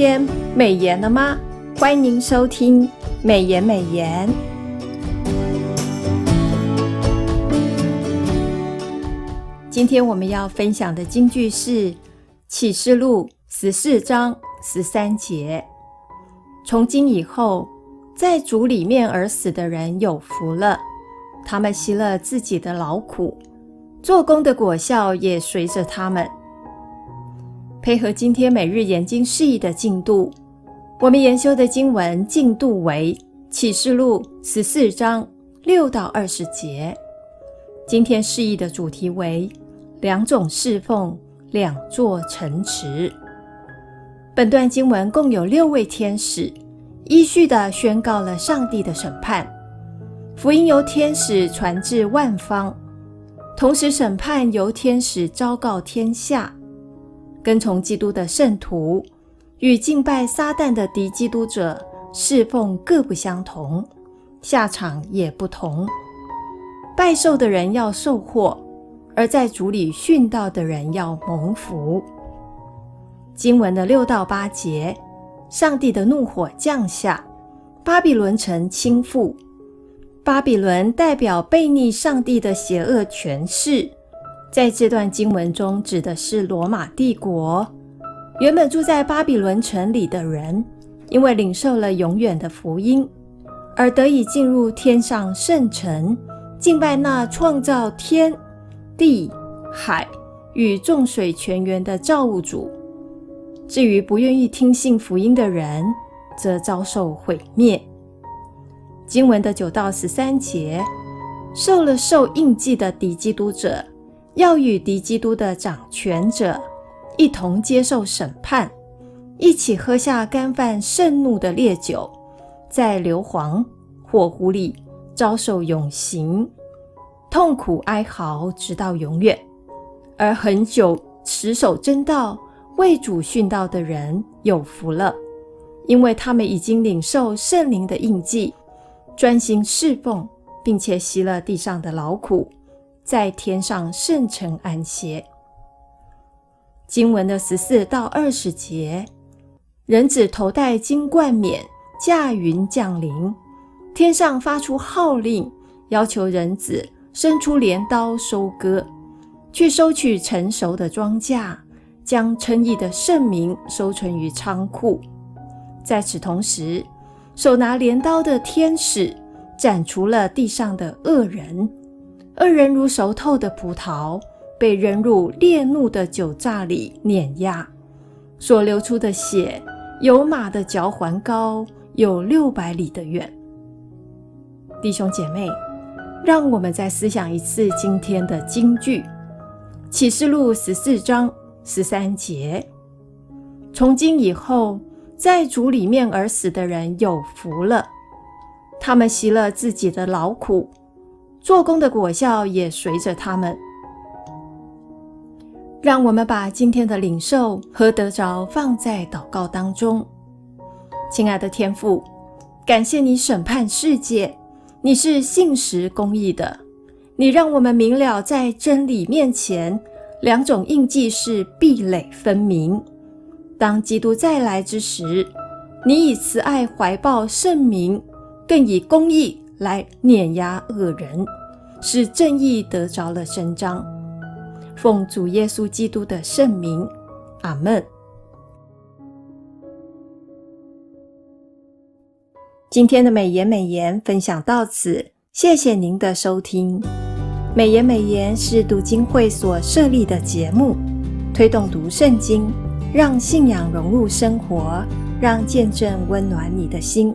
天美言了吗？欢迎收听美言美言。今天我们要分享的金句是启示录十四章十三节：从今以后，在主里面而死的人有福了，他们息了自己的劳苦，做工的果效也随着他们。配合今天每日研经释义的进度，我们研修的经文进度为启示录十四章六到二十节。今天释义的主题为两种侍奉，两座城池。本段经文共有六位天使，依序地宣告了上帝的审判。福音由天使传至万方，同时审判由天使昭告天下。跟从基督的圣徒与敬拜撒旦的敌基督者侍奉各不相同，下场也不同。拜受的人要受祸，而在主里殉道的人要蒙福。经文的六到八节，上帝的怒火降下，巴比伦城倾覆。巴比伦代表悖逆上帝的邪恶权势。在这段经文中，指的是罗马帝国。原本住在巴比伦城里的人，因为领受了永远的福音，而得以进入天上圣城，敬拜那创造天地海与众水泉源的造物主。至于不愿意听信福音的人，则遭受毁灭。经文的九到十三节，受了受印记的敌基督者。要与敌基督的掌权者一同接受审判，一起喝下干犯盛怒的烈酒，在硫磺火湖里遭受永刑，痛苦哀嚎直到永远。而很久持守真道、为主殉道的人有福了，因为他们已经领受圣灵的印记，专心侍奉，并且息了地上的劳苦。在天上圣城安歇。经文的十四到二十节，人子头戴金冠冕，驾云降临，天上发出号令，要求人子伸出镰刀收割，去收取成熟的庄稼，将称义的圣名收存于仓库。在此同时，手拿镰刀的天使斩除了地上的恶人。恶人如熟透的葡萄，被扔入烈怒的酒榨里碾压，所流出的血，有马的嚼环高，有六百里的远。弟兄姐妹，让我们再思想一次今天的金句：启示录十四章十三节。从今以后，在主里面而死的人有福了，他们息了自己的劳苦。做工的果效也随着他们。让我们把今天的领受和得着放在祷告当中。亲爱的天父，感谢你审判世界，你是信实公义的。你让我们明了，在真理面前，两种印记是壁垒分明。当基督再来之时，你以慈爱怀抱圣民，更以公义。来碾压恶人，使正义得着了伸张。奉主耶稣基督的圣名，阿门。今天的美言美言分享到此，谢谢您的收听。美言美言是读经会所设立的节目，推动读圣经，让信仰融入生活，让见证温暖你的心。